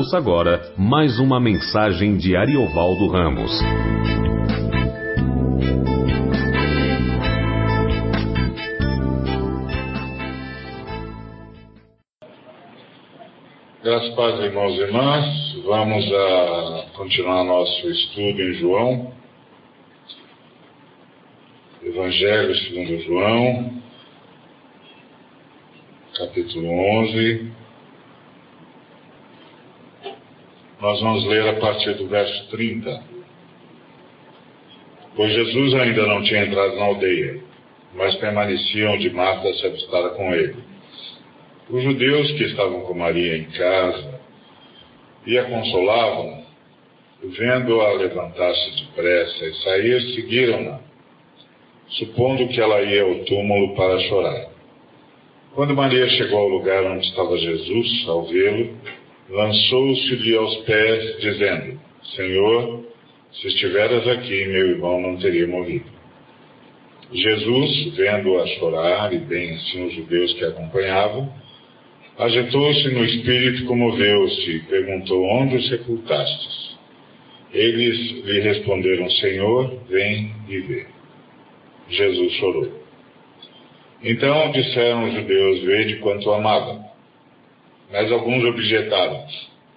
Ouça agora mais uma mensagem de Ariovaldo Ramos. Graças paz, irmãos e irmãs. Vamos a continuar nosso estudo em João. Evangelho segundo João, capítulo 11. Nós vamos ler a partir do verso 30. Pois Jesus ainda não tinha entrado na aldeia, mas permaneciam de Marta se avistara com ele. Os judeus que estavam com Maria em casa e a consolavam, vendo-a levantar-se depressa e sair, seguiram-na, supondo que ela ia ao túmulo para chorar. Quando Maria chegou ao lugar onde estava Jesus, ao vê-lo, lançou-se-lhe aos pés, dizendo: Senhor, se estiveras aqui, meu irmão não teria morrido. Jesus, vendo-a chorar, e bem assim os judeus que a acompanhavam, agitou-se no espírito, comoveu-se e perguntou: Onde o sepultastes? Eles lhe responderam: Senhor, vem e vê. Jesus chorou. Então disseram os judeus: Vede quanto amava. Mas alguns objetaram: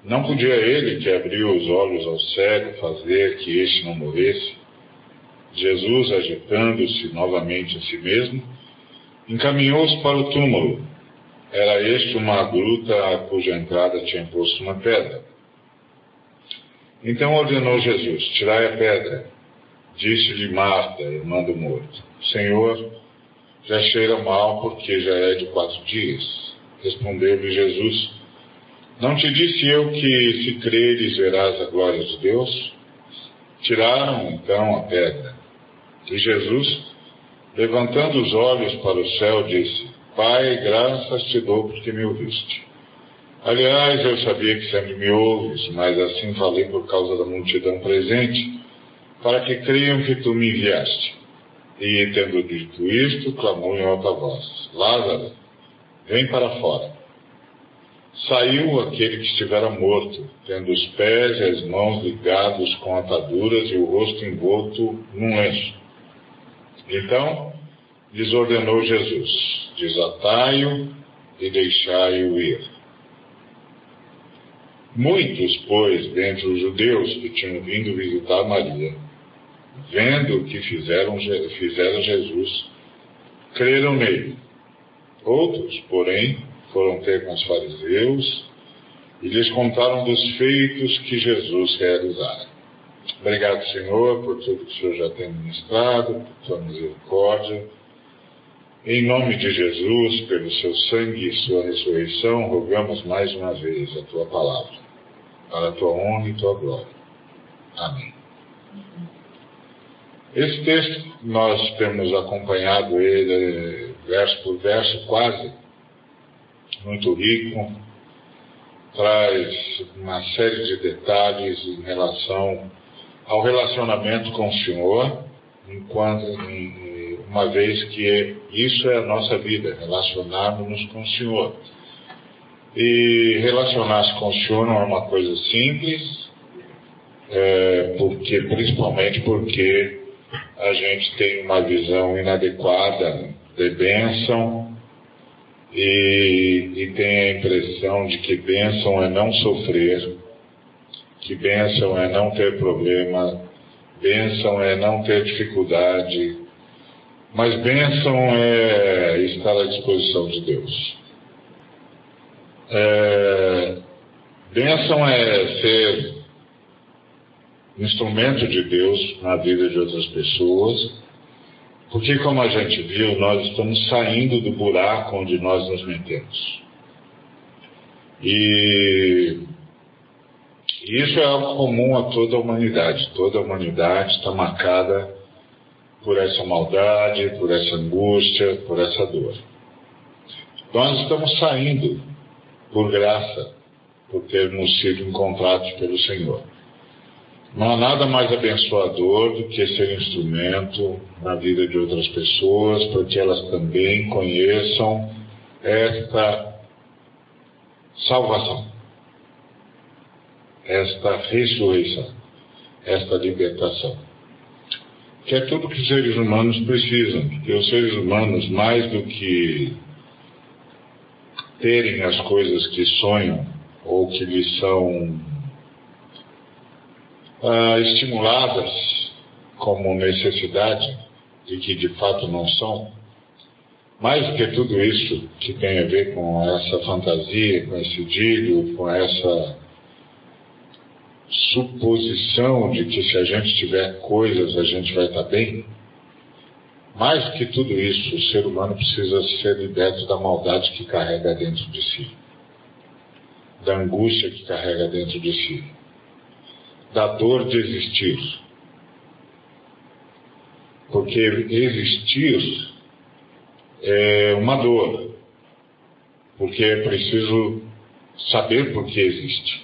Não podia ele, que abriu os olhos ao cego, fazer que este não morresse? Jesus, agitando-se novamente em si mesmo, encaminhou-se para o túmulo. Era este uma gruta a cuja entrada tinha posto uma pedra. Então ordenou Jesus: Tirai a pedra. Disse-lhe Marta, irmã do morto: Senhor, já cheira mal porque já é de quatro dias. Respondeu-lhe Jesus: Não te disse eu que, se creres, verás a glória de Deus? Tiraram então a pedra. E Jesus, levantando os olhos para o céu, disse: Pai, graças te dou porque me ouviste. Aliás, eu sabia que sempre me ouves, mas assim falei por causa da multidão presente, para que creiam que tu me enviaste. E, tendo dito isto, clamou em alta voz: Lázaro, vem para fora. Saiu aquele que estivera morto, tendo os pés e as mãos ligados com ataduras e o rosto envolto num lenço. Então, lhes ordenou Jesus: Desatai-o e deixai-o ir. Muitos, pois, dentre os judeus que tinham vindo visitar Maria, vendo o que fizeram, fizeram Jesus, creram nele. Outros, porém, foram ter com os fariseus e lhes contaram dos feitos que Jesus realizara. Obrigado, Senhor, por tudo que o Senhor já tem ministrado, por sua misericórdia. Em nome de Jesus, pelo seu sangue e sua ressurreição, rogamos mais uma vez a tua palavra, para a tua honra e tua glória. Amém. Esse texto, nós temos acompanhado ele verso por verso, quase, muito rico, traz uma série de detalhes em relação ao relacionamento com o Senhor, enquanto, uma vez que isso é a nossa vida, relacionarmos-nos com o Senhor. E relacionar-se com o Senhor não é uma coisa simples, é, porque, principalmente porque a gente tem uma visão inadequada de bênção e, e tem a impressão de que bênção é não sofrer, que bênção é não ter problema, bênção é não ter dificuldade, mas bênção é estar à disposição de Deus. É, bênção é ser instrumento de Deus na vida de outras pessoas, porque, como a gente viu, nós estamos saindo do buraco onde nós nos metemos. E isso é algo comum a toda a humanidade. Toda a humanidade está marcada por essa maldade, por essa angústia, por essa dor. Nós estamos saindo por graça, por termos sido encontrados pelo Senhor. Não há nada mais abençoador do que ser instrumento na vida de outras pessoas, porque elas também conheçam esta salvação. esta ressurreição, esta libertação. Que é tudo que os seres humanos precisam, porque os seres humanos, mais do que terem as coisas que sonham ou que lhes são ah, estimuladas como necessidade e que de fato não são, mais do que tudo isso que tem a ver com essa fantasia, com esse dílio, com essa suposição de que se a gente tiver coisas a gente vai estar bem, mais do que tudo isso, o ser humano precisa ser liberto da maldade que carrega dentro de si, da angústia que carrega dentro de si, da dor de existir. Porque existir é uma dor, porque é preciso saber por que existe.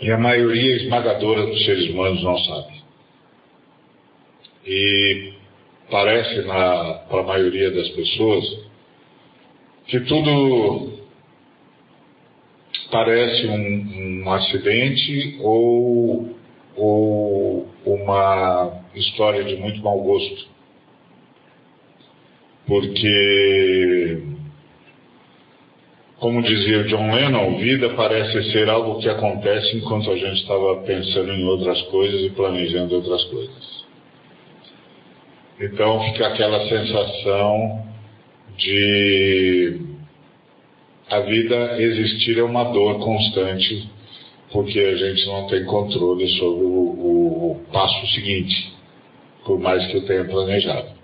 E a maioria esmagadora dos seres humanos não sabe. E parece para a maioria das pessoas que tudo parece um, um acidente ou, ou uma história de muito mau gosto. Porque, como dizia John Lennon, vida parece ser algo que acontece enquanto a gente estava pensando em outras coisas e planejando outras coisas. Então fica aquela sensação de a vida existir é uma dor constante, porque a gente não tem controle sobre o, o, o passo seguinte, por mais que eu tenha planejado.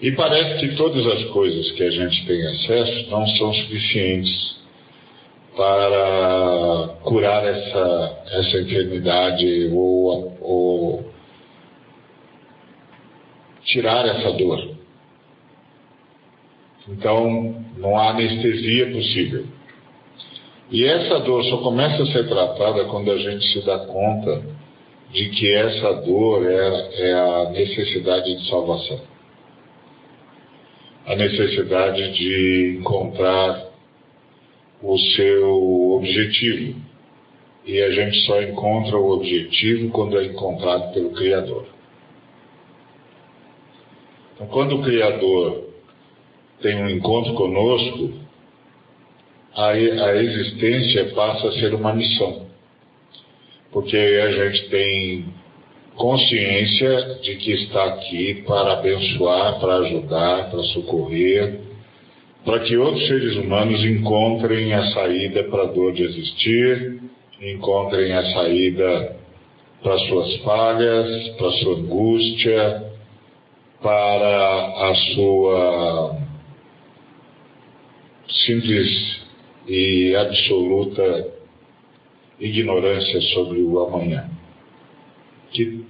E parece que todas as coisas que a gente tem acesso não são suficientes para curar essa, essa enfermidade ou, ou tirar essa dor. Então, não há anestesia possível. E essa dor só começa a ser tratada quando a gente se dá conta de que essa dor é, é a necessidade de salvação. A necessidade de encontrar o seu objetivo. E a gente só encontra o objetivo quando é encontrado pelo Criador. Então, quando o Criador tem um encontro conosco, a, a existência passa a ser uma missão. Porque a gente tem consciência de que está aqui para abençoar, para ajudar, para socorrer, para que outros seres humanos encontrem a saída para a dor de existir, encontrem a saída para suas falhas, para sua angústia, para a sua simples e absoluta ignorância sobre o amanhã, que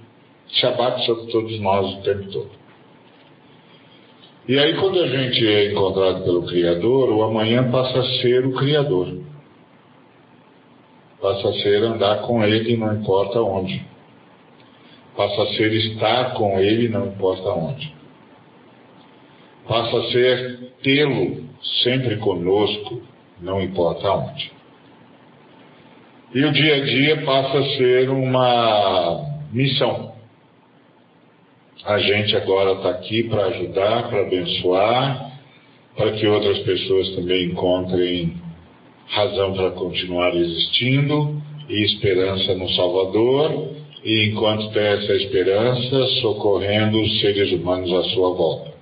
se abate sobre todos nós o tempo todo. E aí, quando a gente é encontrado pelo Criador, o amanhã passa a ser o Criador. Passa a ser andar com Ele, não importa onde passa a ser estar com Ele, não importa onde. Passa a ser tê-lo sempre conosco, não importa onde. E o dia a dia passa a ser uma missão. A gente agora está aqui para ajudar, para abençoar, para que outras pessoas também encontrem razão para continuar existindo e esperança no Salvador e enquanto tem essa esperança, socorrendo os seres humanos à sua volta.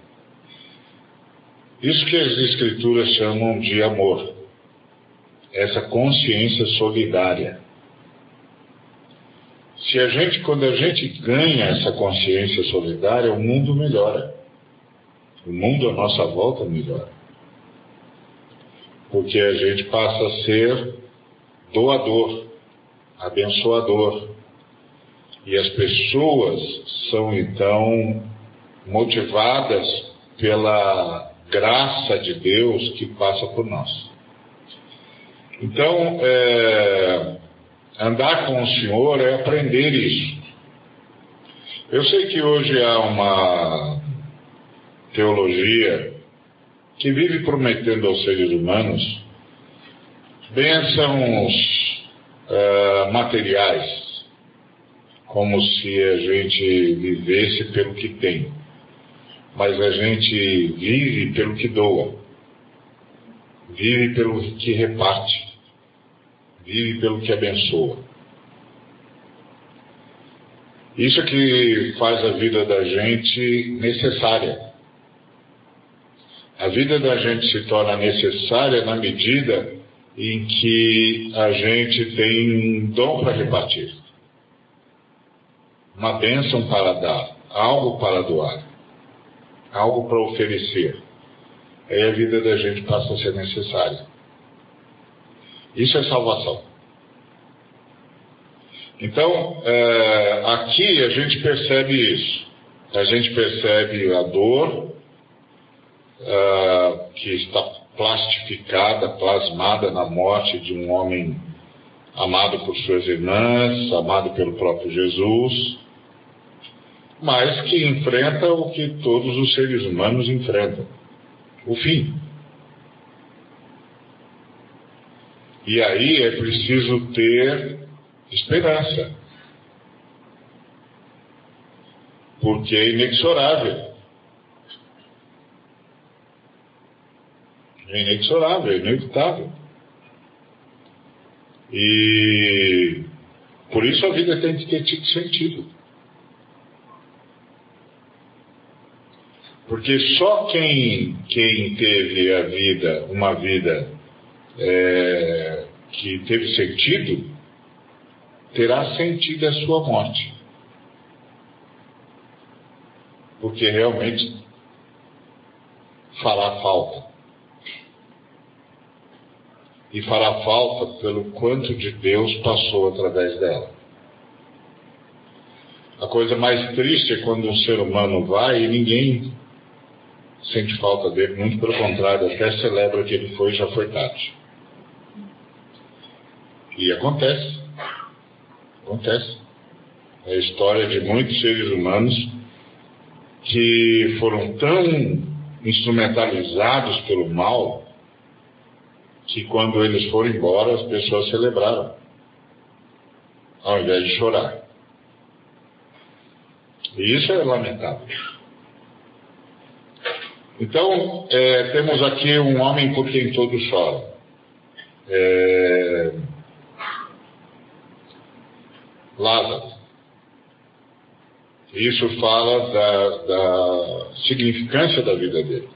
Isso que as Escrituras chamam de amor, essa consciência solidária. Se a gente, quando a gente ganha essa consciência solidária, o mundo melhora. O mundo à nossa volta melhora. Porque a gente passa a ser doador, abençoador, e as pessoas são então motivadas pela graça de Deus que passa por nós. Então, é, andar com o Senhor é aprender isso. Eu sei que hoje há uma teologia que vive prometendo aos seres humanos bênçãos uh, materiais, como se a gente vivesse pelo que tem, mas a gente vive pelo que doa, vive pelo que reparte, vive pelo que abençoa. Isso é que faz a vida da gente necessária. A vida da gente se torna necessária na medida em que a gente tem um dom para repartir, uma bênção para dar, algo para doar, algo para oferecer. Aí a vida da gente passa a ser necessária. Isso é salvação. Então, é, aqui a gente percebe isso. A gente percebe a dor é, que está plastificada, plasmada na morte de um homem amado por suas irmãs, amado pelo próprio Jesus, mas que enfrenta o que todos os seres humanos enfrentam: o fim. E aí é preciso ter esperança, porque é inexorável. É inexorável, é inevitável. E por isso a vida tem que ter sentido. Porque só quem, quem teve a vida, uma vida é, que teve sentido, terá sentido a sua morte. Porque realmente fará falta e fará falta pelo quanto de Deus passou através dela. A coisa mais triste é quando um ser humano vai e ninguém sente falta dele, muito pelo contrário, até celebra que ele foi e já foi tarde. E acontece. Acontece. É a história de muitos seres humanos que foram tão instrumentalizados pelo mal que quando eles foram embora as pessoas celebraram, ao invés de chorar. E isso é lamentável. Então, é, temos aqui um homem por quem todos choram. É... Lázaro. Isso fala da, da significância da vida dele.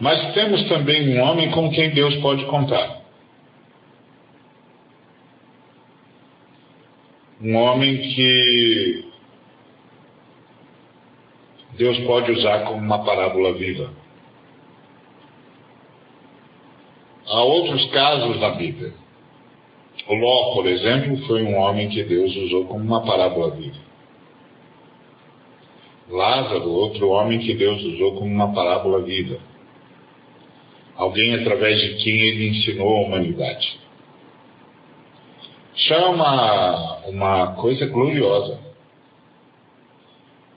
Mas temos também um homem com quem Deus pode contar. Um homem que Deus pode usar como uma parábola viva. Há outros casos na Bíblia. O Ló, por exemplo, foi um homem que Deus usou como uma parábola viva. Lázaro, outro homem que Deus usou como uma parábola viva alguém através de quem ele ensinou a humanidade. Isso é uma, uma coisa gloriosa.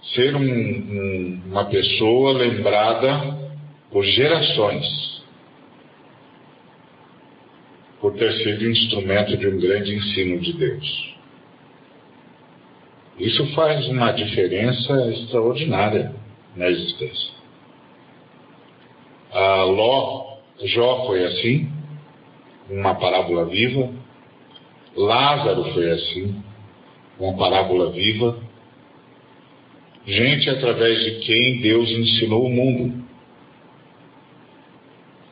Ser um, um, uma pessoa lembrada por gerações, por ter sido instrumento de um grande ensino de Deus. Isso faz uma diferença extraordinária na existência. A Ló Jó foi assim, uma parábola viva. Lázaro foi assim, uma parábola viva. Gente através de quem Deus ensinou o mundo.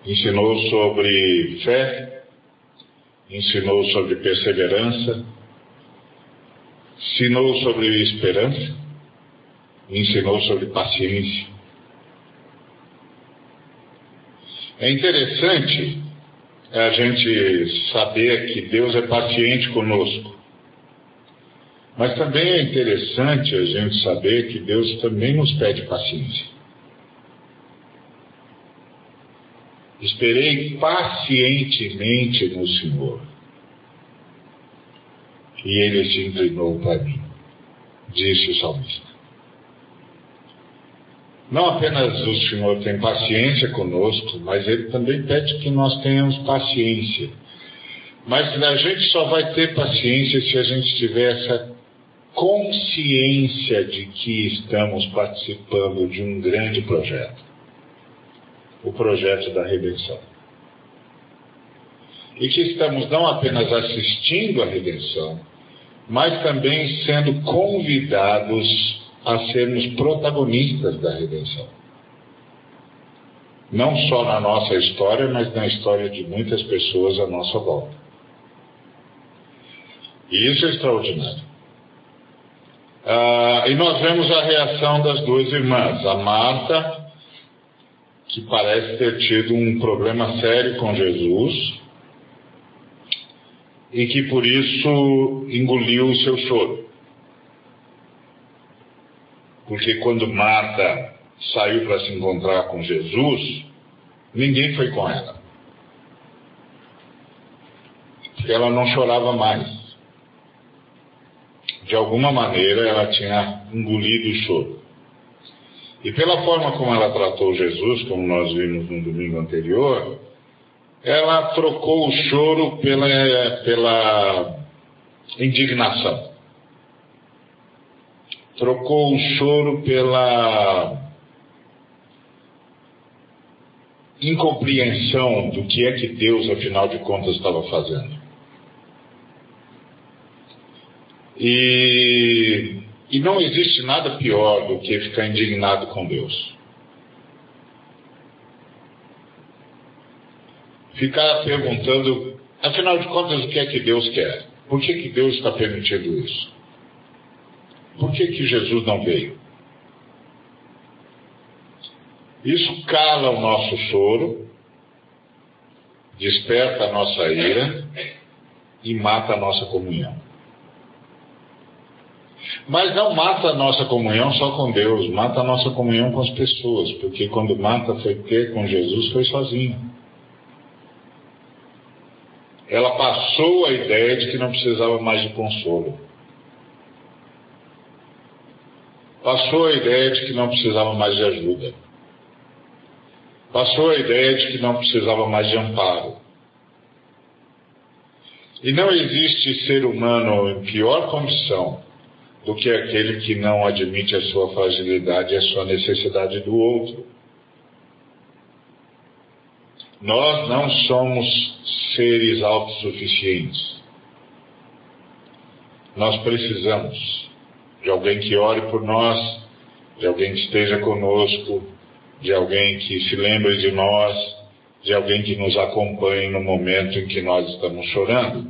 Ensinou sobre fé, ensinou sobre perseverança, ensinou sobre esperança, ensinou sobre paciência. É interessante a gente saber que Deus é paciente conosco. Mas também é interessante a gente saber que Deus também nos pede paciência. Esperei pacientemente no Senhor. E ele se inclinou para mim, disse o salmista. Não apenas o Senhor tem paciência conosco, mas Ele também pede que nós tenhamos paciência. Mas a gente só vai ter paciência se a gente tiver essa consciência de que estamos participando de um grande projeto o projeto da redenção. E que estamos não apenas assistindo à redenção, mas também sendo convidados a sermos protagonistas da redenção. Não só na nossa história, mas na história de muitas pessoas à nossa volta. E isso é extraordinário. Ah, e nós vemos a reação das duas irmãs, a Marta, que parece ter tido um problema sério com Jesus e que por isso engoliu o seu choro. Porque quando Marta saiu para se encontrar com Jesus, ninguém foi com ela. Ela não chorava mais. De alguma maneira ela tinha engolido o choro. E pela forma como ela tratou Jesus, como nós vimos no domingo anterior, ela trocou o choro pela, pela indignação. Trocou o choro pela incompreensão do que é que Deus, afinal de contas, estava fazendo. E, e não existe nada pior do que ficar indignado com Deus. Ficar perguntando, afinal de contas, o que é que Deus quer? Por que, que Deus está permitindo isso? Por que, que Jesus não veio? Isso cala o nosso choro, desperta a nossa ira e mata a nossa comunhão. Mas não mata a nossa comunhão só com Deus, mata a nossa comunhão com as pessoas, porque quando mata foi ter com Jesus foi sozinho. Ela passou a ideia de que não precisava mais de consolo. Passou a ideia de que não precisava mais de ajuda. Passou a ideia de que não precisava mais de amparo. E não existe ser humano em pior condição do que aquele que não admite a sua fragilidade e a sua necessidade do outro. Nós não somos seres autossuficientes. Nós precisamos de alguém que ore por nós, de alguém que esteja conosco, de alguém que se lembre de nós, de alguém que nos acompanhe no momento em que nós estamos chorando,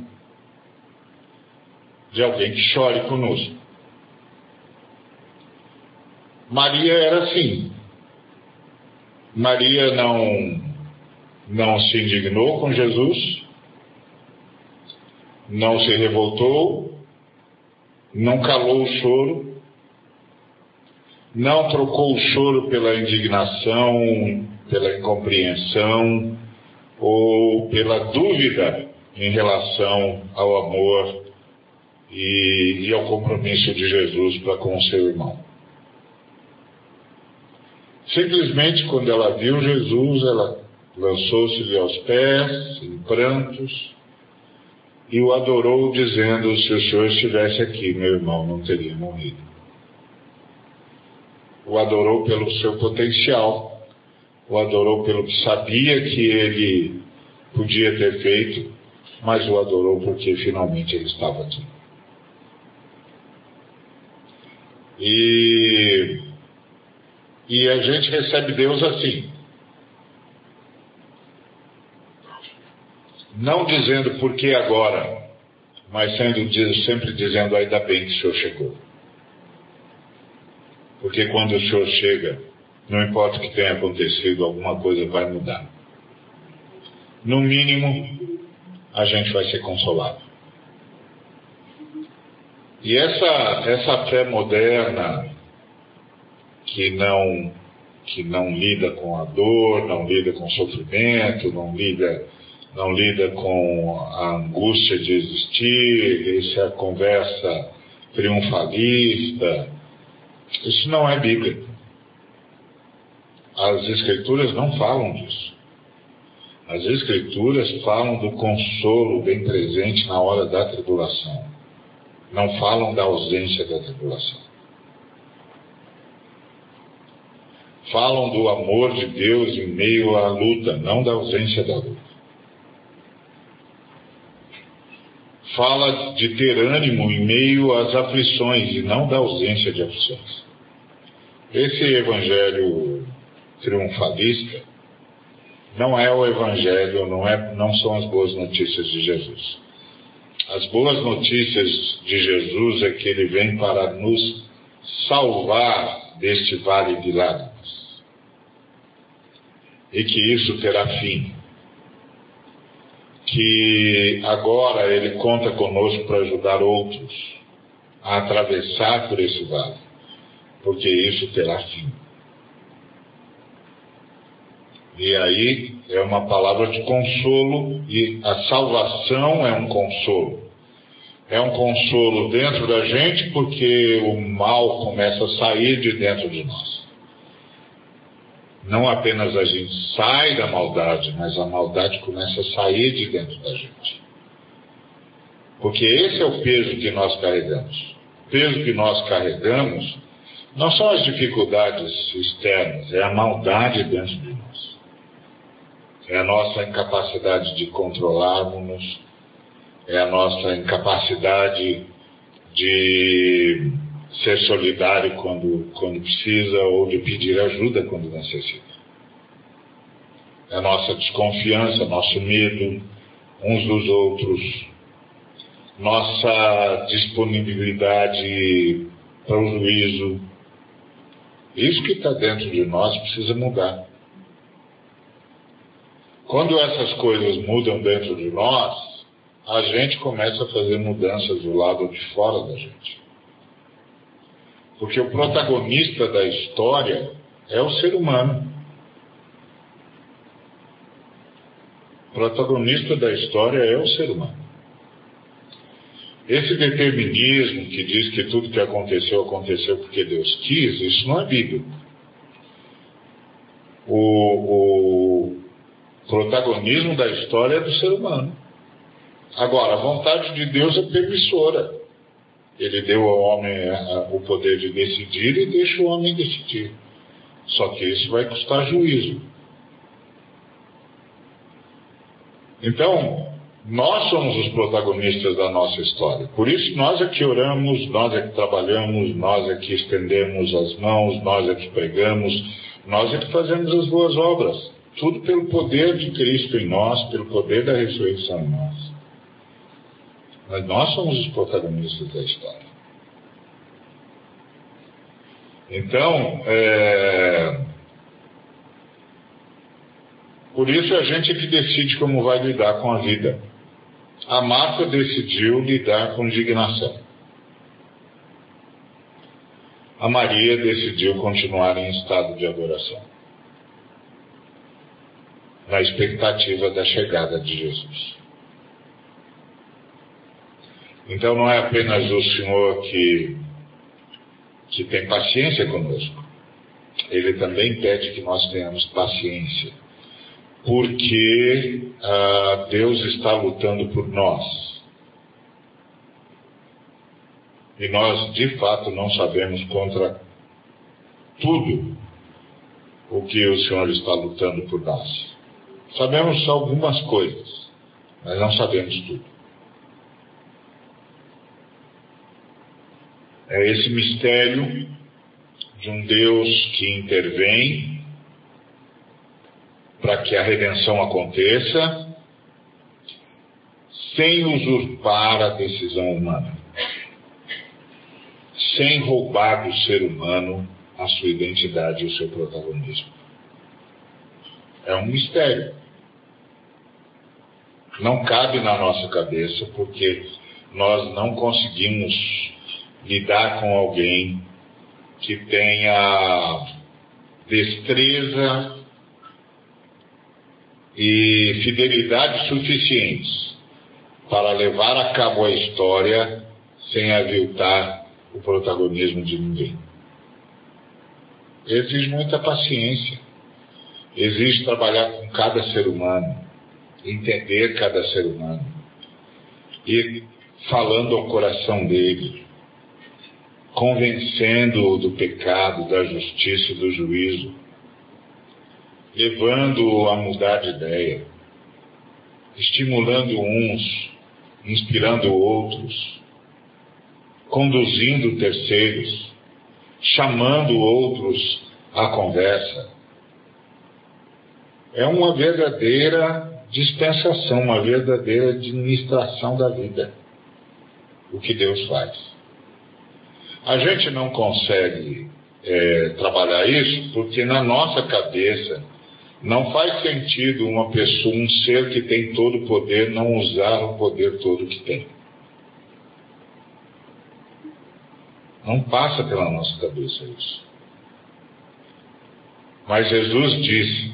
de alguém que chore conosco. Maria era assim. Maria não, não se indignou com Jesus, não se revoltou, não calou o choro, não trocou o choro pela indignação, pela incompreensão ou pela dúvida em relação ao amor e, e ao compromisso de Jesus para com o seu irmão. Simplesmente quando ela viu Jesus, ela lançou-se-lhe aos pés, em prantos, e o adorou, dizendo: Se o Senhor estivesse aqui, meu irmão não teria morrido. O adorou pelo seu potencial, o adorou pelo que sabia que ele podia ter feito, mas o adorou porque finalmente ele estava aqui. E e a gente recebe Deus assim. Não dizendo por que agora, mas sendo, sempre dizendo ainda bem que o Senhor chegou. Porque quando o Senhor chega, não importa o que tenha acontecido, alguma coisa vai mudar. No mínimo, a gente vai ser consolado. E essa, essa fé moderna, que não que não lida com a dor, não lida com o sofrimento, não lida não lida com a angústia de existir, essa é conversa triunfalista. Isso não é bíblico. as Escrituras não falam disso. As Escrituras falam do consolo bem presente na hora da tribulação. Não falam da ausência da tribulação. Falam do amor de Deus em meio à luta, não da ausência da luta. Fala de ter ânimo em meio às aflições e não da ausência de aflições. Esse evangelho triunfalista não é o evangelho, não, é, não são as boas notícias de Jesus. As boas notícias de Jesus é que ele vem para nos salvar deste vale de lágrimas. E que isso terá fim. Que agora ele conta conosco para ajudar outros a atravessar por esse vale, porque isso terá fim. E aí é uma palavra de consolo, e a salvação é um consolo. É um consolo dentro da gente porque o mal começa a sair de dentro de nós. Não apenas a gente sai da maldade, mas a maldade começa a sair de dentro da gente. Porque esse é o peso que nós carregamos. O peso que nós carregamos não são as dificuldades externas, é a maldade dentro de nós é a nossa incapacidade de controlarmos, é a nossa incapacidade de ser solidário quando, quando precisa ou de pedir ajuda quando necessita. É a nossa desconfiança, nosso medo uns dos outros, nossa disponibilidade para o juízo. Isso que está dentro de nós precisa mudar. Quando essas coisas mudam dentro de nós, a gente começa a fazer mudanças do lado de fora da gente. Porque o protagonista da história é o ser humano. O protagonista da história é o ser humano. Esse determinismo que diz que tudo que aconteceu, aconteceu porque Deus quis, isso não é bíblico. O, o, protagonismo da história é do ser humano. Agora, a vontade de Deus é permissora. Ele deu ao homem o poder de decidir e deixa o homem decidir. Só que isso vai custar juízo. Então, nós somos os protagonistas da nossa história. Por isso, nós é que oramos, nós é que trabalhamos, nós é que estendemos as mãos, nós é que pregamos, nós é que fazemos as boas obras. Tudo pelo poder de Cristo em nós, pelo poder da ressurreição em nós. Mas nós somos os protagonistas da história. Então, é... por isso a gente é que decide como vai lidar com a vida. A Marta decidiu lidar com indignação. A Maria decidiu continuar em estado de adoração na expectativa da chegada de Jesus. Então não é apenas o Senhor que, que tem paciência conosco, Ele também pede que nós tenhamos paciência, porque ah, Deus está lutando por nós. E nós, de fato, não sabemos contra tudo o que o Senhor está lutando por nós. Sabemos algumas coisas, mas não sabemos tudo. É esse mistério de um Deus que intervém para que a redenção aconteça, sem usurpar a decisão humana, sem roubar do ser humano a sua identidade e o seu protagonismo. É um mistério não cabe na nossa cabeça, porque nós não conseguimos lidar com alguém que tenha destreza e fidelidade suficientes para levar a cabo a história sem aviltar o protagonismo de ninguém. Exige muita paciência. exige trabalhar com cada ser humano, entender cada ser humano, e falando ao coração dele, convencendo-o do pecado, da justiça e do juízo, levando-o a mudar de ideia, estimulando uns, inspirando outros, conduzindo terceiros, chamando outros à conversa. É uma verdadeira dispensação, uma verdadeira administração da vida, o que Deus faz. A gente não consegue é, trabalhar isso porque na nossa cabeça não faz sentido uma pessoa, um ser que tem todo o poder, não usar o poder todo que tem. Não passa pela nossa cabeça isso. Mas Jesus disse,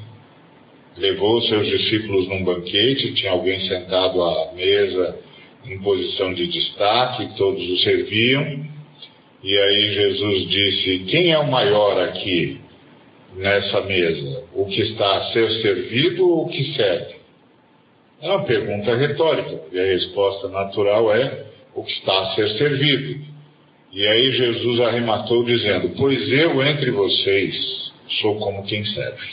levou seus discípulos num banquete, tinha alguém sentado à mesa em posição de destaque, todos o serviam. E aí Jesus disse: Quem é o maior aqui nessa mesa? O que está a ser servido ou o que serve? É uma pergunta retórica, e a resposta natural é o que está a ser servido. E aí Jesus arrematou dizendo: Pois eu entre vocês sou como quem serve.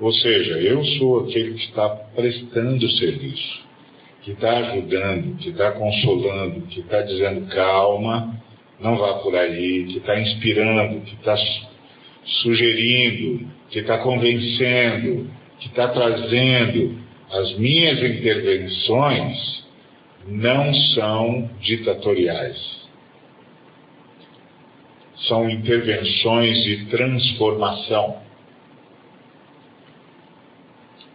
Ou seja, eu sou aquele que está prestando serviço, que está ajudando, que está consolando, que está dizendo calma, não vá por aí, que está inspirando, que está sugerindo, que está convencendo, que está trazendo. As minhas intervenções não são ditatoriais. São intervenções de transformação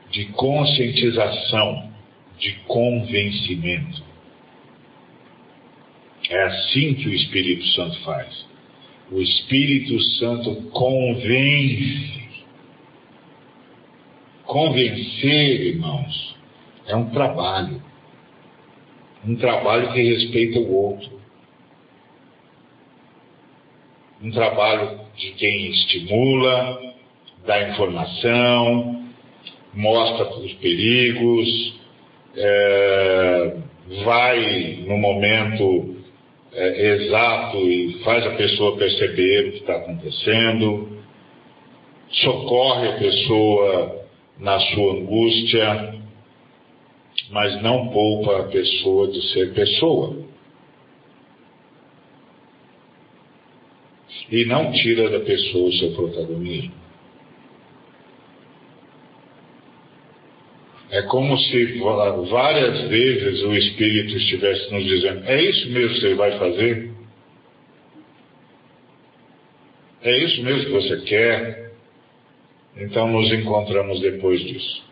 de conscientização, de convencimento. É assim que o Espírito Santo faz. O Espírito Santo convence. Convencer, irmãos, é um trabalho. Um trabalho que respeita o outro. Um trabalho de quem estimula, dá informação, mostra os perigos, é, vai no momento é, exato e faz a pessoa perceber o que está acontecendo, socorre a pessoa na sua angústia, mas não poupa a pessoa de ser pessoa. E não tira da pessoa o seu protagonismo. É como se várias vezes o Espírito estivesse nos dizendo: é isso mesmo que você vai fazer? É isso mesmo que você quer? Então nos encontramos depois disso.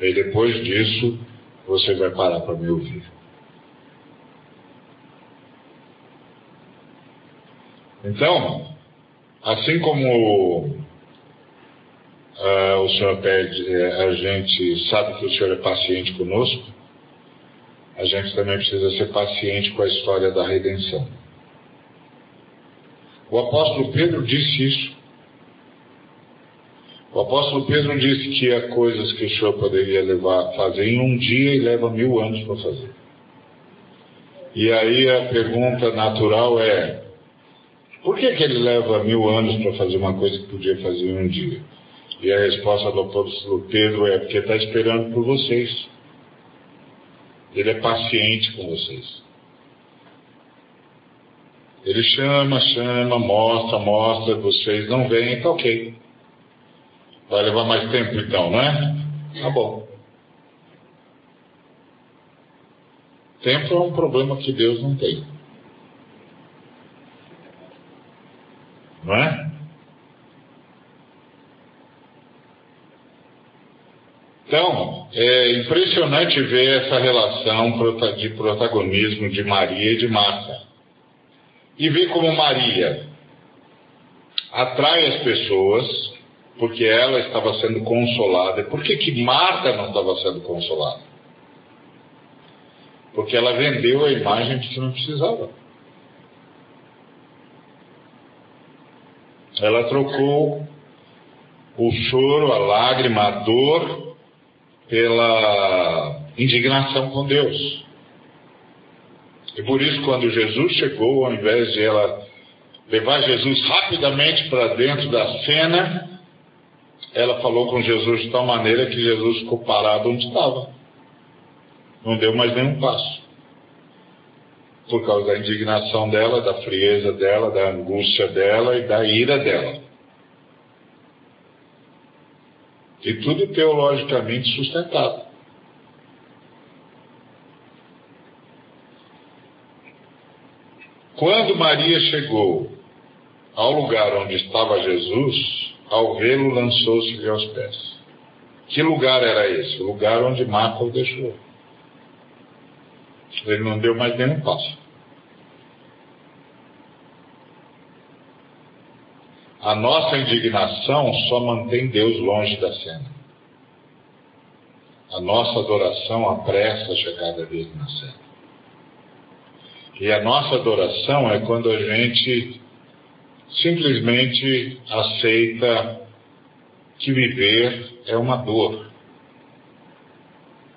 E depois disso, você vai parar para me ouvir. Então, assim como Uh, o Senhor pede, uh, a gente sabe que o Senhor é paciente conosco, a gente também precisa ser paciente com a história da redenção. O apóstolo Pedro disse isso. O apóstolo Pedro disse que há coisas que o Senhor poderia levar, fazer em um dia e leva mil anos para fazer. E aí a pergunta natural é: por que, que ele leva mil anos para fazer uma coisa que podia fazer em um dia? E a resposta do apóstolo Pedro é: porque está esperando por vocês. Ele é paciente com vocês. Ele chama, chama, mostra, mostra, vocês não vêm, tá ok. Vai levar mais tempo então, não é? Tá bom. Tempo é um problema que Deus não tem. Não é? Então, é impressionante ver essa relação de protagonismo de Maria e de Marta. E ver como Maria atrai as pessoas, porque ela estava sendo consolada. Por que, que Marta não estava sendo consolada? Porque ela vendeu a imagem que não precisava. Ela trocou o choro, a lágrima, a dor pela indignação com Deus. E por isso, quando Jesus chegou, ao invés de ela levar Jesus rapidamente para dentro da cena, ela falou com Jesus de tal maneira que Jesus ficou parado onde estava. Não deu mais nenhum passo. Por causa da indignação dela, da frieza dela, da angústia dela e da ira dela. E tudo teologicamente sustentado. Quando Maria chegou ao lugar onde estava Jesus, ao vê-lo, lançou-se-lhe aos pés. Que lugar era esse? O lugar onde Marta o deixou. Ele não deu mais nenhum passo. A nossa indignação só mantém Deus longe da cena. A nossa adoração apressa a chegada dele na cena. E a nossa adoração é quando a gente simplesmente aceita que viver é uma dor.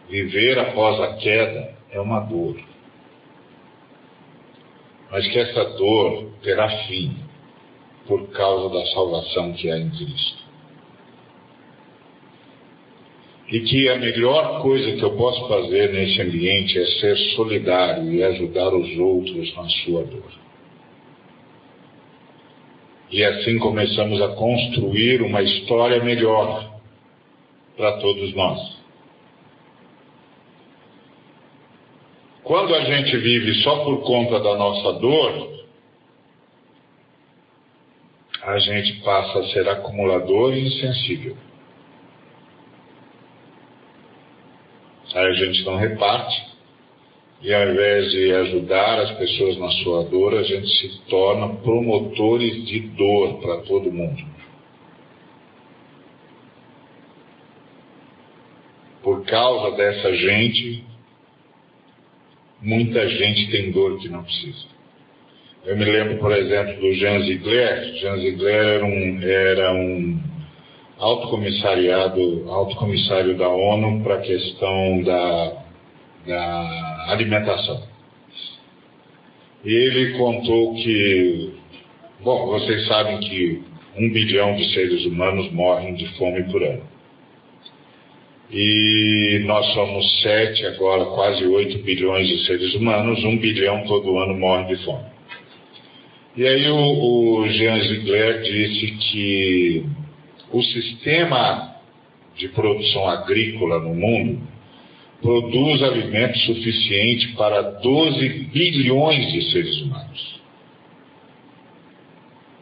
Viver após a queda é uma dor. Mas que essa dor terá fim por causa da salvação que há em Cristo. E que a melhor coisa que eu posso fazer nesse ambiente é ser solidário e ajudar os outros na sua dor. E assim começamos a construir uma história melhor para todos nós. Quando a gente vive só por conta da nossa dor, a gente passa a ser acumulador e insensível. Aí a gente não reparte, e ao invés de ajudar as pessoas na sua dor, a gente se torna promotores de dor para todo mundo. Por causa dessa gente, muita gente tem dor que não precisa. Eu me lembro, por exemplo, do Jean Ziegler. Jean Ziegler era um, era um alto comissariado, alto comissário da ONU para a questão da, da alimentação. Ele contou que, bom, vocês sabem que um bilhão de seres humanos morrem de fome por ano. E nós somos sete, agora quase oito bilhões de seres humanos, um bilhão todo ano morre de fome. E aí o, o Jean Ziegler disse que o sistema de produção agrícola no mundo produz alimento suficiente para 12 bilhões de seres humanos.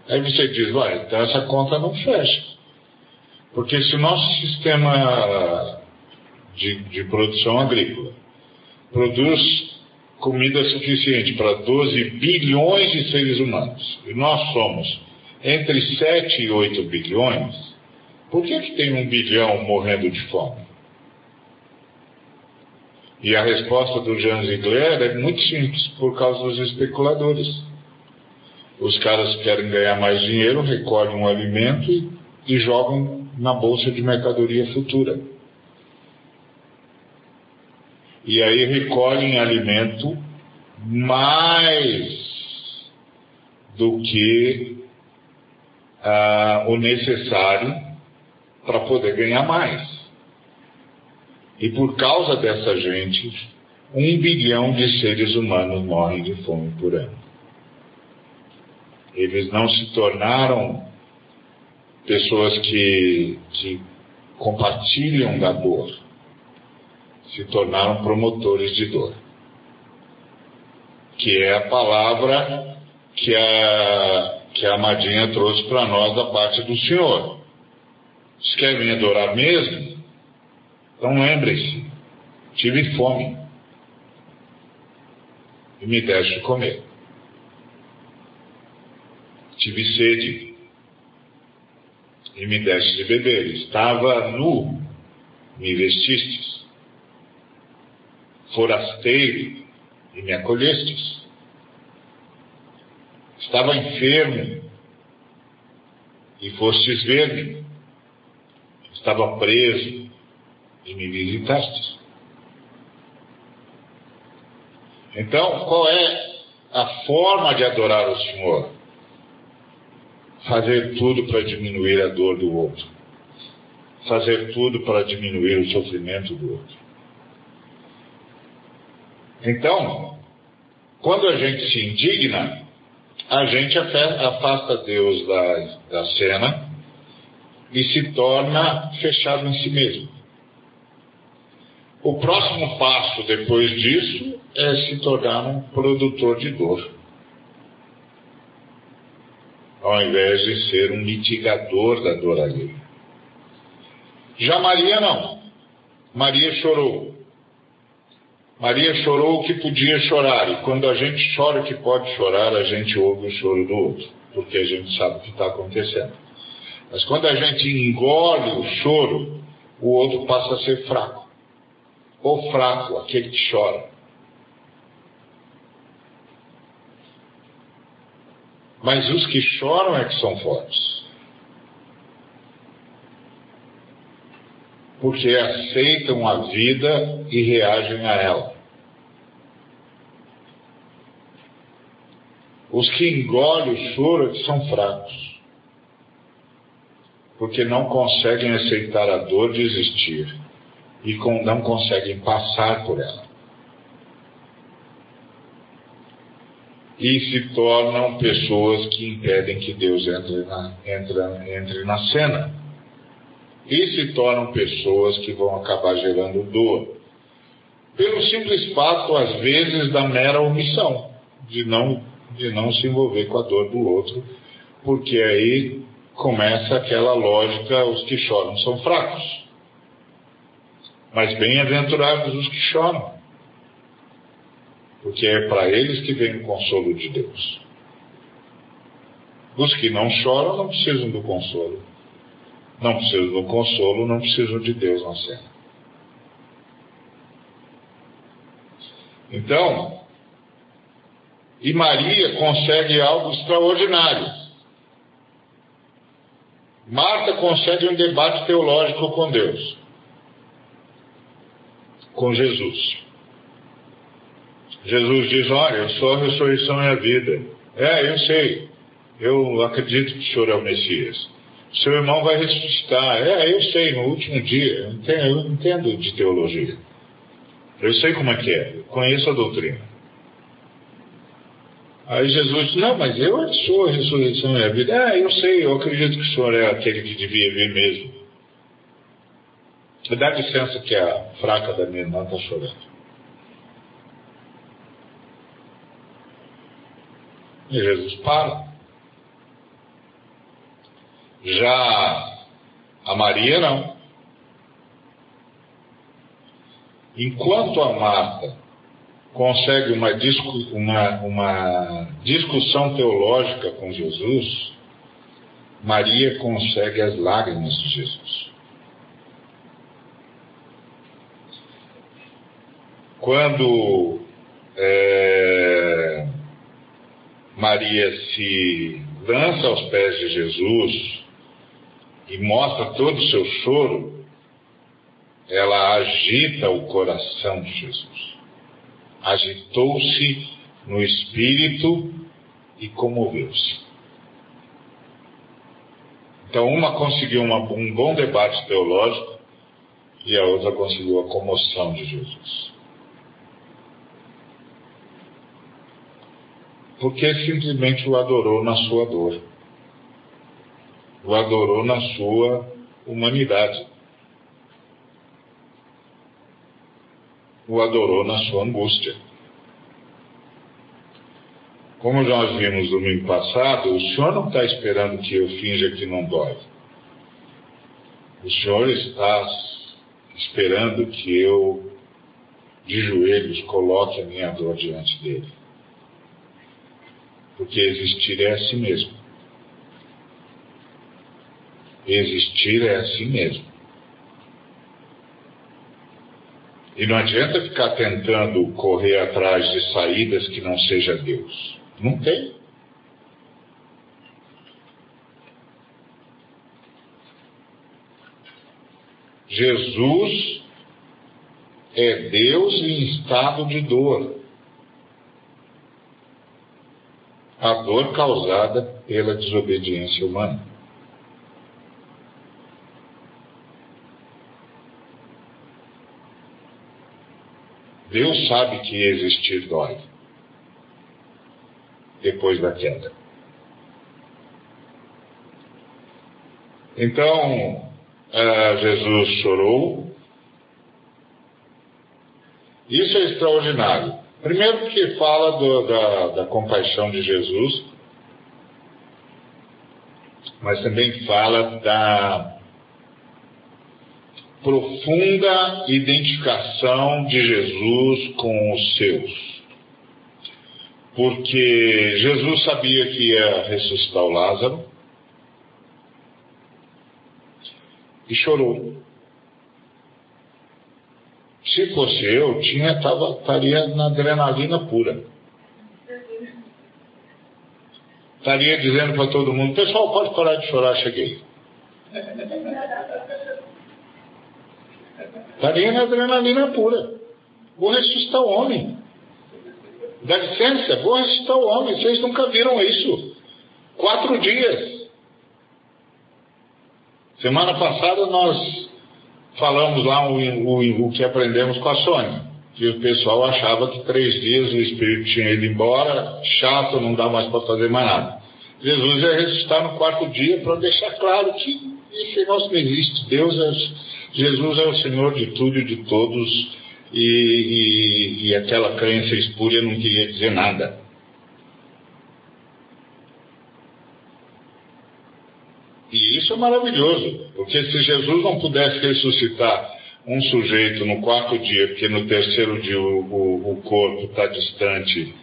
Aí você diz, vai, então essa conta não fecha. Porque se o nosso sistema de, de produção agrícola produz comida suficiente para 12 bilhões de seres humanos, e nós somos entre 7 e 8 bilhões, por que, que tem um bilhão morrendo de fome? E a resposta do Jean Ziegler é muito simples, por causa dos especuladores. Os caras querem ganhar mais dinheiro, recolhem um alimento e, e jogam na bolsa de mercadoria futura. E aí recolhem alimento mais do que ah, o necessário para poder ganhar mais. E por causa dessa gente, um bilhão de seres humanos morrem de fome por ano. Eles não se tornaram pessoas que, que compartilham da dor, se tornaram promotores de dor. Que é a palavra que a, que a Amadinha trouxe para nós da parte do Senhor. Querem me adorar mesmo? Então lembrem-se, tive fome e me deste de comer. Tive sede e me deste de beber. Estava nu, me vestistes. Forasteiro e me acolhestes. Estava enfermo e fostes ver-me. Estava preso e me visitastes. Então, qual é a forma de adorar o Senhor? Fazer tudo para diminuir a dor do outro. Fazer tudo para diminuir o sofrimento do outro. Então, quando a gente se indigna, a gente afasta Deus da, da cena e se torna fechado em si mesmo. O próximo passo depois disso é se tornar um produtor de dor, ao invés de ser um mitigador da dor alheia. Já Maria não. Maria chorou. Maria chorou o que podia chorar, e quando a gente chora o que pode chorar, a gente ouve o choro do outro, porque a gente sabe o que está acontecendo. Mas quando a gente engole o choro, o outro passa a ser fraco. O fraco, aquele que chora. Mas os que choram é que são fortes. Porque aceitam a vida e reagem a ela. Os que engolem o choro são fracos. Porque não conseguem aceitar a dor de existir e não conseguem passar por ela. E se tornam pessoas que impedem que Deus entre na, entre, entre na cena. E se tornam pessoas que vão acabar gerando dor. Pelo simples fato, às vezes, da mera omissão, de não, de não se envolver com a dor do outro, porque aí começa aquela lógica: os que choram são fracos. Mas bem-aventurados os que choram, porque é para eles que vem o consolo de Deus. Os que não choram não precisam do consolo. Não precisam do consolo, não precisam de Deus na cena. Então, e Maria consegue algo extraordinário. Marta consegue um debate teológico com Deus com Jesus. Jesus diz: Olha, eu sou a ressurreição e a vida. É, eu sei. Eu acredito que o Senhor é o Messias. Seu irmão vai ressuscitar. É, eu sei, no último dia. Eu entendo, eu entendo de teologia. Eu sei como é que é. Eu conheço a doutrina. Aí Jesus disse: Não, mas eu sou a ressurreição e a vida. É, eu sei, eu acredito que o Senhor é aquele que devia vir mesmo. Me dá licença que a fraca da minha irmã está chorando. E Jesus para. Já a Maria não. Enquanto a Marta consegue uma, discu uma, uma discussão teológica com Jesus, Maria consegue as lágrimas de Jesus. quando é, Maria se lança aos pés de Jesus e mostra todo o seu choro, ela agita o coração de Jesus. Agitou-se no espírito e comoveu-se. Então, uma conseguiu uma, um bom debate teológico e a outra conseguiu a comoção de Jesus. porque simplesmente o adorou na sua dor, o adorou na sua humanidade, o adorou na sua angústia. Como nós vimos domingo passado, o Senhor não está esperando que eu finja que não dói. O Senhor está esperando que eu, de joelhos, coloque a minha dor diante dele. Porque existir é assim mesmo. Existir é assim mesmo. E não adianta ficar tentando correr atrás de saídas que não seja Deus. Não tem. Jesus é Deus em estado de dor. A dor causada pela desobediência humana. Deus sabe que existir dói depois da queda. Então, uh, Jesus chorou. Isso é extraordinário. Primeiro, que fala do, da, da compaixão de Jesus, mas também fala da profunda identificação de Jesus com os seus. Porque Jesus sabia que ia ressuscitar o Lázaro e chorou. Se fosse eu, tinha, tava, estaria na adrenalina pura. Estaria dizendo para todo mundo, pessoal, pode parar de chorar, cheguei. Estaria na adrenalina pura. Vou ressuscitar o homem. Dá licença, vou ressuscitar o homem. Vocês nunca viram isso. Quatro dias. Semana passada nós falamos lá o, o, o que aprendemos com a Sônia. Que o pessoal achava que três dias o Espírito tinha ido embora, chato, não dá mais para fazer mais nada. Jesus ia ressuscitar no quarto dia para deixar claro que esse negócio não existe. Deus é Jesus é o Senhor de tudo e de todos, e, e, e aquela crença espúria não queria dizer nada. E isso é maravilhoso, porque se Jesus não pudesse ressuscitar um sujeito no quarto dia, porque no terceiro dia o, o, o corpo está distante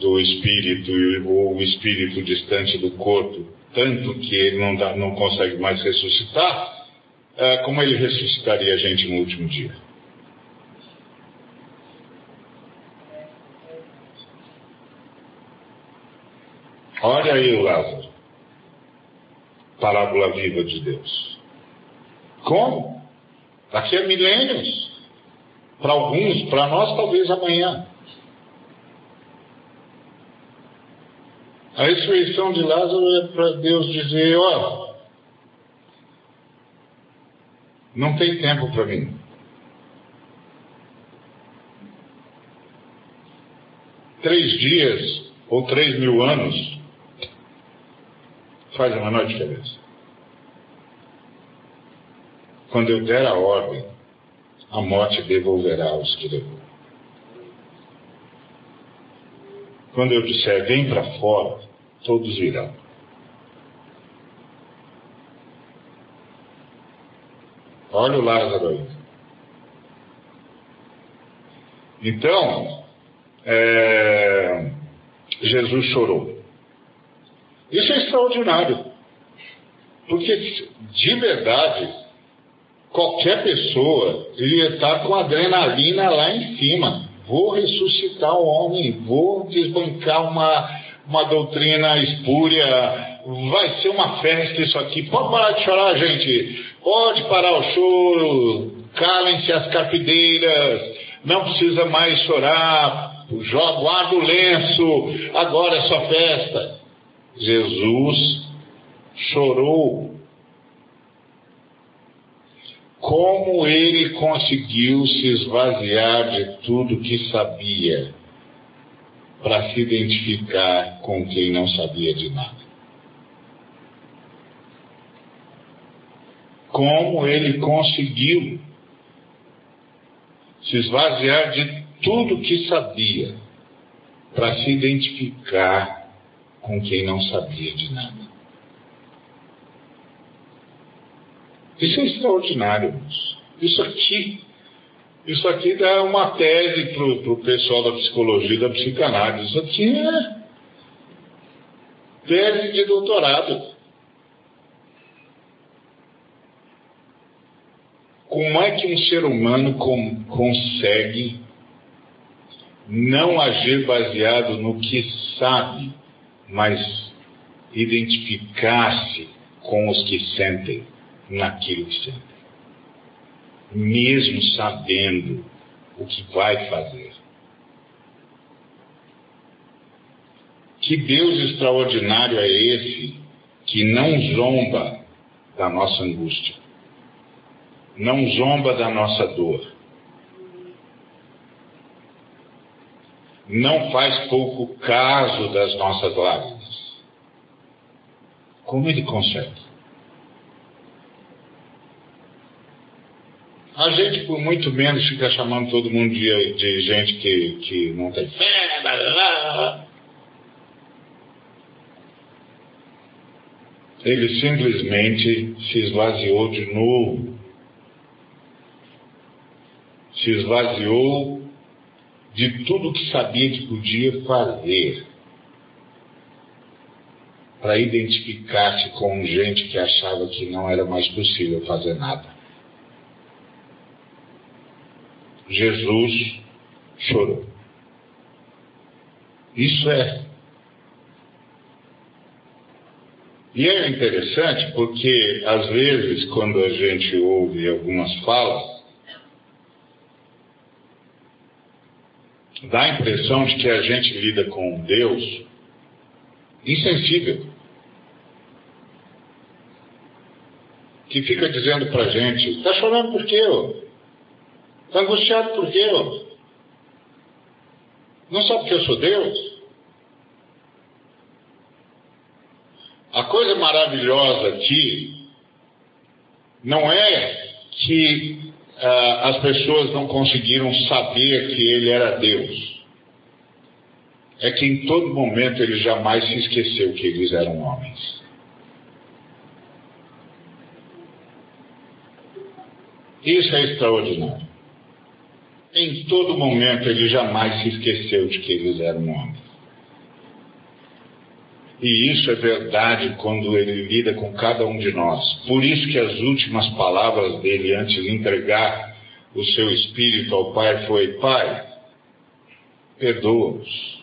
do espírito e o, espírito distante do corpo, tanto que ele não, dá, não consegue mais ressuscitar, como ele ressuscitaria a gente no último dia. Olha aí o Lázaro. Parábola viva de Deus. Como? Daqui a milênios. Para alguns, para nós, talvez amanhã. A ressurreição de Lázaro é para Deus dizer: ó, Não tem tempo para mim. Três dias ou três mil anos faz a menor diferença. Quando eu der a ordem, a morte devolverá os que levou. Quando eu disser vem para fora, todos virão. Olha o Lázaro aí. Então, é, Jesus chorou. Isso é extraordinário. Porque, de verdade, qualquer pessoa iria estar com adrenalina lá em cima. Vou ressuscitar o homem, vou desbancar uma, uma doutrina espúria, vai ser uma festa isso aqui. Pode parar de chorar, gente. Pode parar o choro, calem-se as carpideiras, não precisa mais chorar, guarda o lenço, agora é só festa. Jesus chorou. Como ele conseguiu se esvaziar de tudo que sabia para se identificar com quem não sabia de nada? Como ele conseguiu se esvaziar de tudo que sabia para se identificar com quem não sabia de nada. Isso é extraordinário. Isso aqui, isso aqui dá uma tese para o pessoal da psicologia da psicanálise. Isso aqui é tese de doutorado. Como é que um ser humano com, consegue não agir baseado no que sabe, mas identificar-se com os que sentem naquilo que sentem? mesmo sabendo o que vai fazer. Que Deus extraordinário é esse que não zomba da nossa angústia, não zomba da nossa dor, não faz pouco caso das nossas lágrimas. Como ele consegue? A gente, por muito menos, fica chamando todo mundo de, de gente que, que não tem fé. Ele simplesmente se esvaziou de novo. Se esvaziou de tudo que sabia que podia fazer para identificar-se com gente que achava que não era mais possível fazer nada. Jesus chorou. Isso é. E é interessante porque, às vezes, quando a gente ouve algumas falas, dá a impressão de que a gente lida com Deus insensível. Que fica dizendo pra gente: está chorando por quê? Está angustiado por quê? Não sabe que eu sou Deus? A coisa maravilhosa aqui não é que ah, as pessoas não conseguiram saber que ele era Deus. É que em todo momento ele jamais se esqueceu que eles eram homens. Isso é extraordinário. Em todo momento ele jamais se esqueceu de que eles eram homens. E isso é verdade quando ele lida com cada um de nós. Por isso que as últimas palavras dele antes de entregar o seu espírito ao Pai foi: Pai, perdoa-os.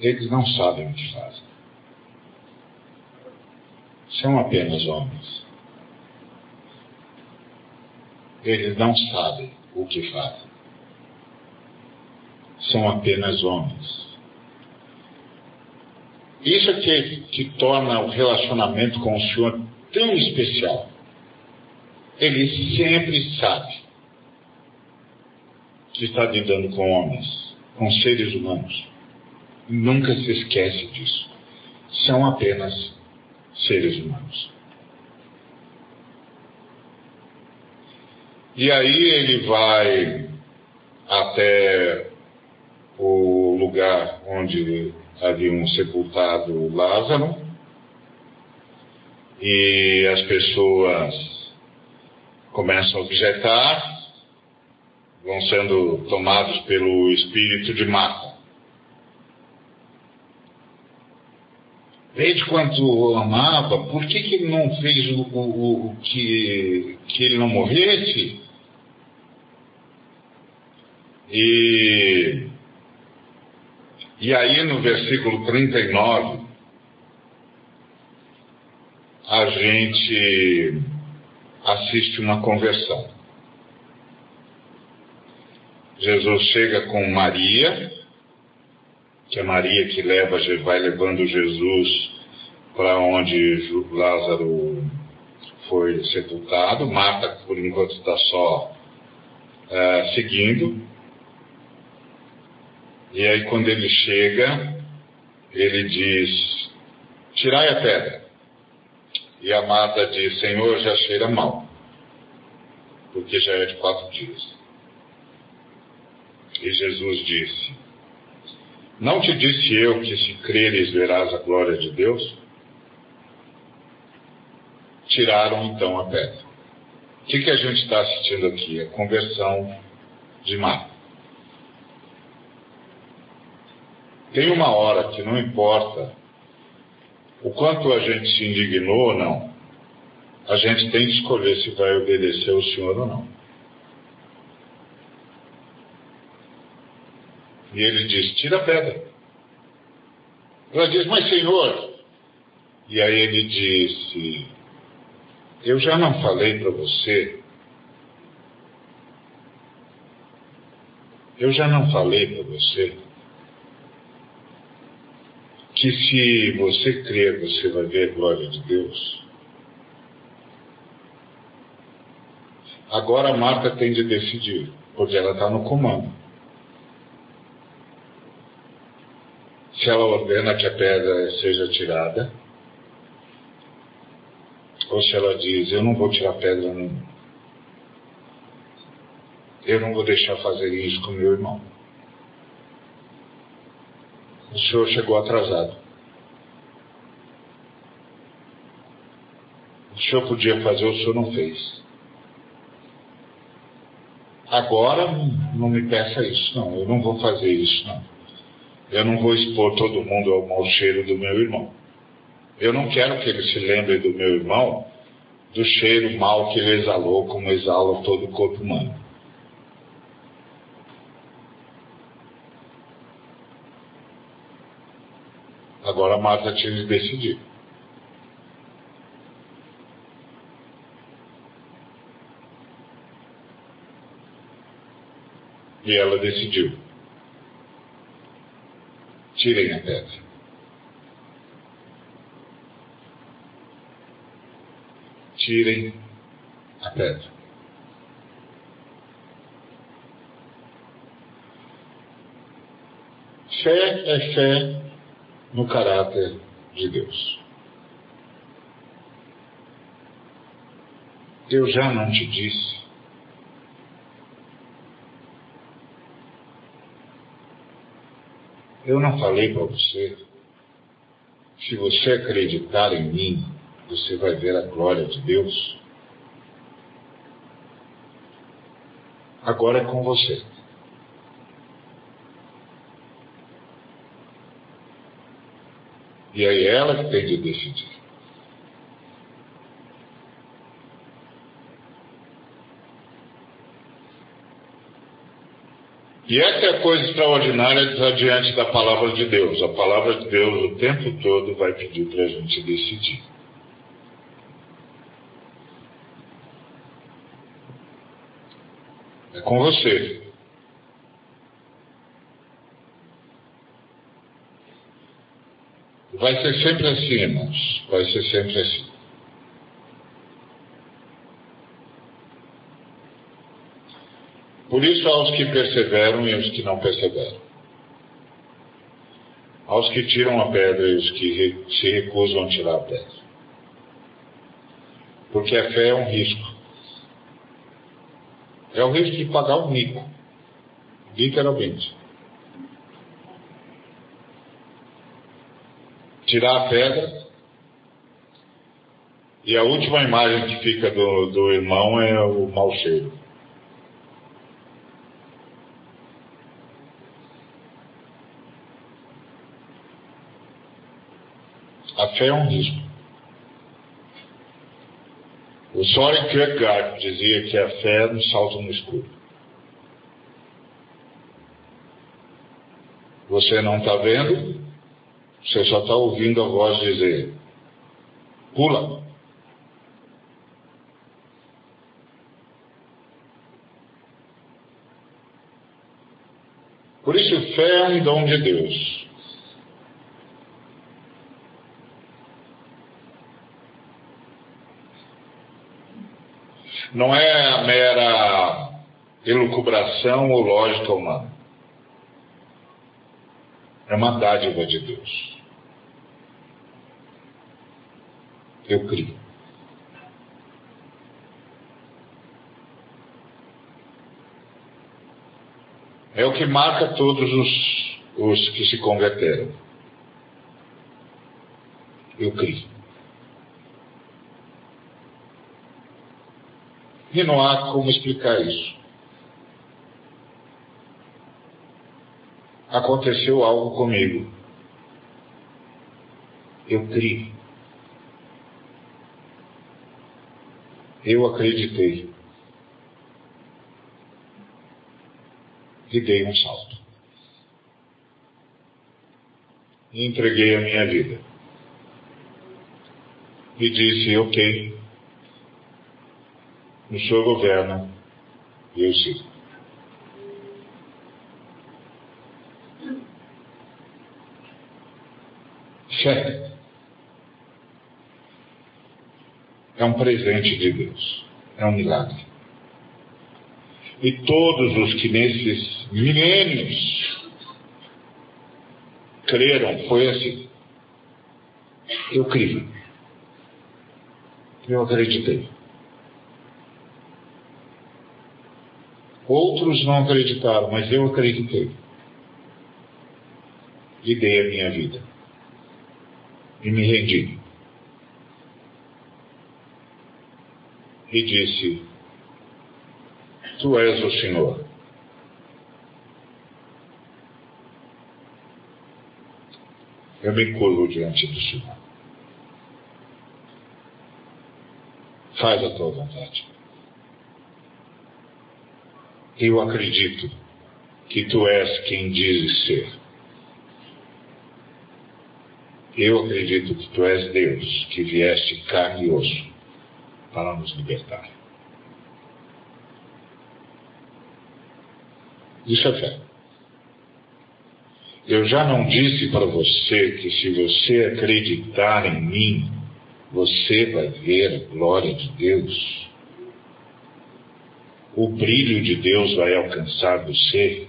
Eles não sabem o que fazem. São apenas homens. Eles não sabem o que fazem. São apenas homens. Isso é que, que torna o relacionamento com o Senhor tão especial. Ele sempre sabe que está lidando com homens, com seres humanos. Nunca se esquece disso. São apenas seres humanos. E aí ele vai até o lugar onde haviam sepultado Lázaro e as pessoas começam a objetar, vão sendo tomados pelo espírito de Marta. Veja quanto amava, por que, que ele não fez o, o, o que, que ele não morresse? E, e aí no versículo 39, a gente assiste uma conversão. Jesus chega com Maria, que é Maria que leva, vai levando Jesus para onde Lázaro foi sepultado. Marta, por enquanto, está só uh, seguindo. E aí, quando ele chega, ele diz: Tirai a pedra. E a Marta diz: Senhor, já cheira mal, porque já é de quatro dias. E Jesus disse: Não te disse eu que se creres verás a glória de Deus? Tiraram então a pedra. O que, que a gente está assistindo aqui? A conversão de Marta. Tem uma hora que não importa o quanto a gente se indignou ou não, a gente tem que escolher se vai obedecer ao Senhor ou não. E ele diz: tira a pedra. Ela diz: mas Senhor. E aí ele disse: Eu já não falei para você. Eu já não falei para você que se você crer, você vai ver a glória de Deus. Agora a Marta tem de decidir, porque ela está no comando. Se ela ordena que a pedra seja tirada, ou se ela diz: Eu não vou tirar pedra nenhuma. Eu não vou deixar fazer isso com meu irmão. O senhor chegou atrasado. O senhor podia fazer, o senhor não fez. Agora não me peça isso, não. Eu não vou fazer isso, não. Eu não vou expor todo mundo ao mau cheiro do meu irmão. Eu não quero que ele se lembre do meu irmão do cheiro mau que ele exalou, como exala todo o corpo humano. Agora a Marta tinha de decidir. E ela decidiu. Tirem a pedra. tirem a pedra. Fé é fé no caráter de Deus. Eu já não te disse. Eu não falei para você. Se você acreditar em mim, você vai ver a glória de Deus. Agora é com você. E aí é ela que tem de decidir. E essa é a coisa extraordinária diante da palavra de Deus. A palavra de Deus o tempo todo vai pedir para a gente decidir. É com você. Vai ser sempre assim, irmãos. Vai ser sempre assim. Por isso, aos que perseveram e aos que não perseveram. Aos que tiram a pedra e os que se recusam a tirar a pedra. Porque a fé é um risco. É o risco de pagar o mico, literalmente. Tirar a pedra e a última imagem que fica do, do irmão é o mau cheiro. A fé é um risco. O Soren Kierkegaard dizia que a fé é um salto no escuro. Você não está vendo, você só está ouvindo a voz dizer: pula. Por isso, fé é um dom de Deus. não é a mera elucubração ou lógica humana. É uma dádiva de Deus. Eu crio. É o que marca todos os, os que se converteram. Eu crio. E não há como explicar isso. Aconteceu algo comigo. Eu criei. Eu acreditei. E dei um salto. E entreguei a minha vida. E disse: Ok, o Senhor governa eu sigo. Fé é um presente de Deus, é um milagre. E todos os que nesses milênios creram, foi assim. Eu criei. Eu acreditei. Outros não acreditaram, mas eu acreditei. E dei a minha vida. E me rendi. E disse: Tu és o Senhor. Eu me curvo diante do Senhor. Faz a tua vontade. Eu acredito que tu és quem dizes ser. Eu acredito que tu és Deus, que vieste carne e osso para nos libertar. Isso é fé. Eu já não disse para você que se você acreditar em mim, você vai ver a glória de Deus. O brilho de Deus vai alcançar você.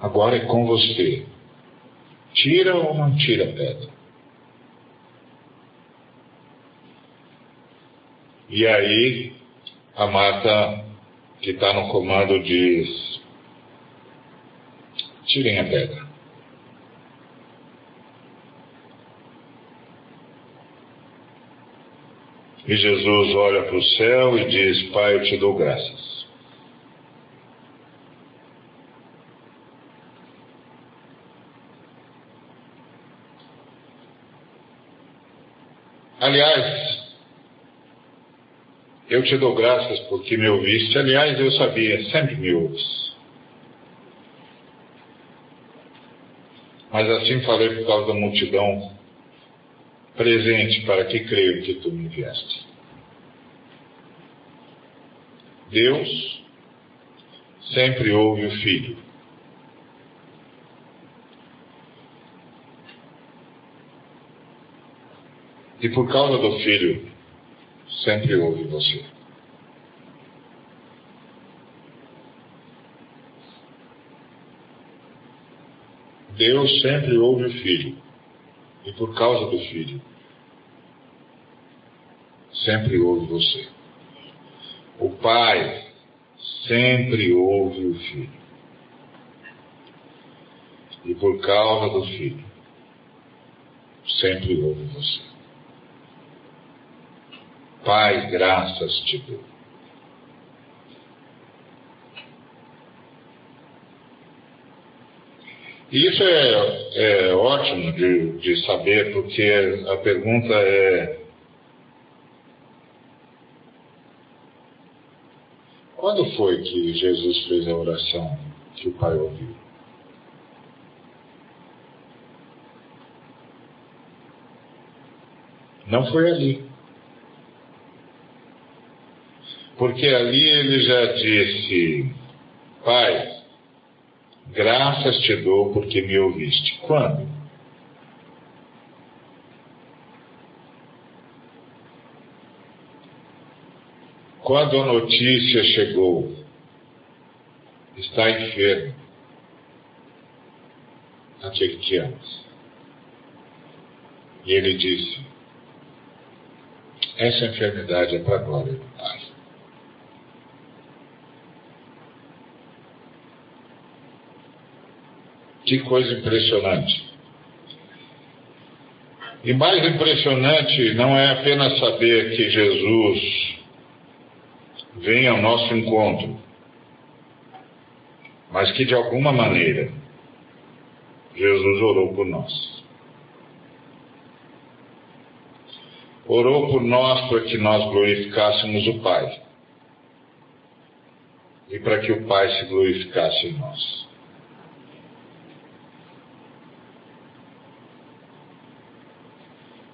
Agora é com você. Tira ou não tira a pedra? E aí, a Marta, que está no comando, diz: tirem a pedra. E Jesus olha para o céu e diz: Pai, eu te dou graças. Aliás, eu te dou graças porque me ouviste. Aliás, eu sabia, sempre me ouves. Mas assim falei por causa da multidão presente para que creio que tu me enviaste. Deus sempre ouve o Filho. E por causa do Filho, sempre ouve você. Deus sempre ouve o Filho. E por causa do Filho, sempre ouve você. O Pai sempre ouve o Filho. E por causa do Filho, sempre ouve você. Pai, graças te dou. Isso é, é ótimo de, de saber, porque a pergunta é: Quando foi que Jesus fez a oração que o Pai ouviu? Não foi ali. Porque ali ele já disse: Pai, graças te dou porque me ouviste. Quando? Quando a notícia chegou, está enfermo, que amas. E ele disse: Essa enfermidade é para a glória do Pai. Que coisa impressionante. E mais impressionante não é apenas saber que Jesus vem ao nosso encontro, mas que de alguma maneira Jesus orou por nós. Orou por nós para que nós glorificássemos o Pai e para que o Pai se glorificasse em nós.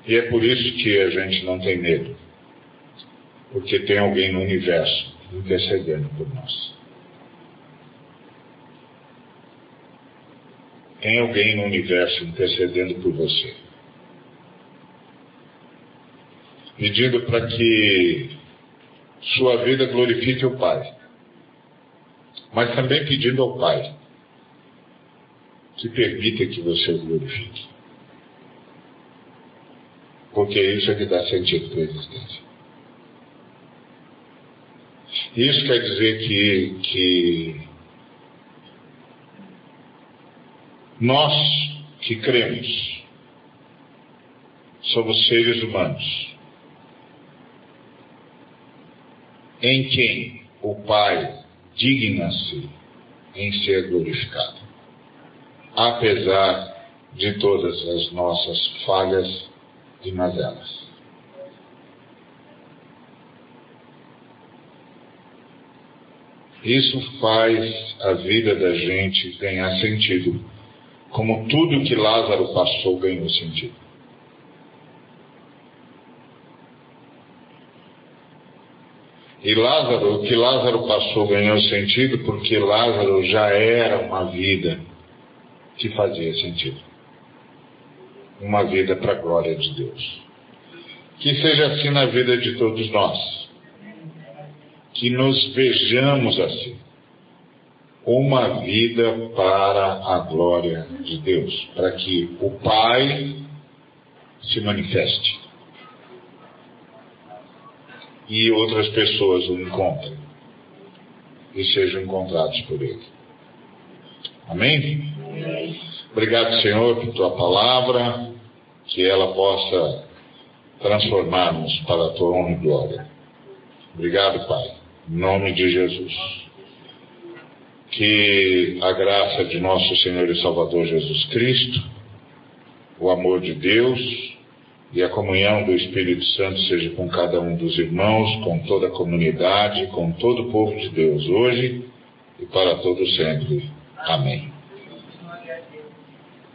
E é por isso que a gente não tem medo. Porque tem alguém no universo intercedendo por nós. Tem alguém no universo intercedendo por você. Pedindo para que sua vida glorifique o Pai. Mas também pedindo ao Pai que permita que você o glorifique. Porque isso é que dá sentido para a existência. Isso quer dizer que, que nós que cremos somos seres humanos em quem o Pai digna-se em ser glorificado, apesar de todas as nossas falhas e mazelas. Isso faz a vida da gente ganhar sentido, como tudo que Lázaro passou ganhou sentido. E Lázaro, o que Lázaro passou ganhou sentido porque Lázaro já era uma vida que fazia sentido. Uma vida para a glória de Deus. Que seja assim na vida de todos nós. Que nos vejamos assim. Uma vida para a glória de Deus. Para que o Pai se manifeste e outras pessoas o encontrem e sejam encontrados por Ele. Amém? Obrigado, Senhor, por tua palavra, que ela possa transformar-nos para a tua honra e glória. Obrigado, Pai, em nome de Jesus. Que a graça de nosso Senhor e Salvador Jesus Cristo, o amor de Deus, e a comunhão do Espírito Santo seja com cada um dos irmãos, com toda a comunidade, com todo o povo de Deus hoje e para todo sempre. Amém.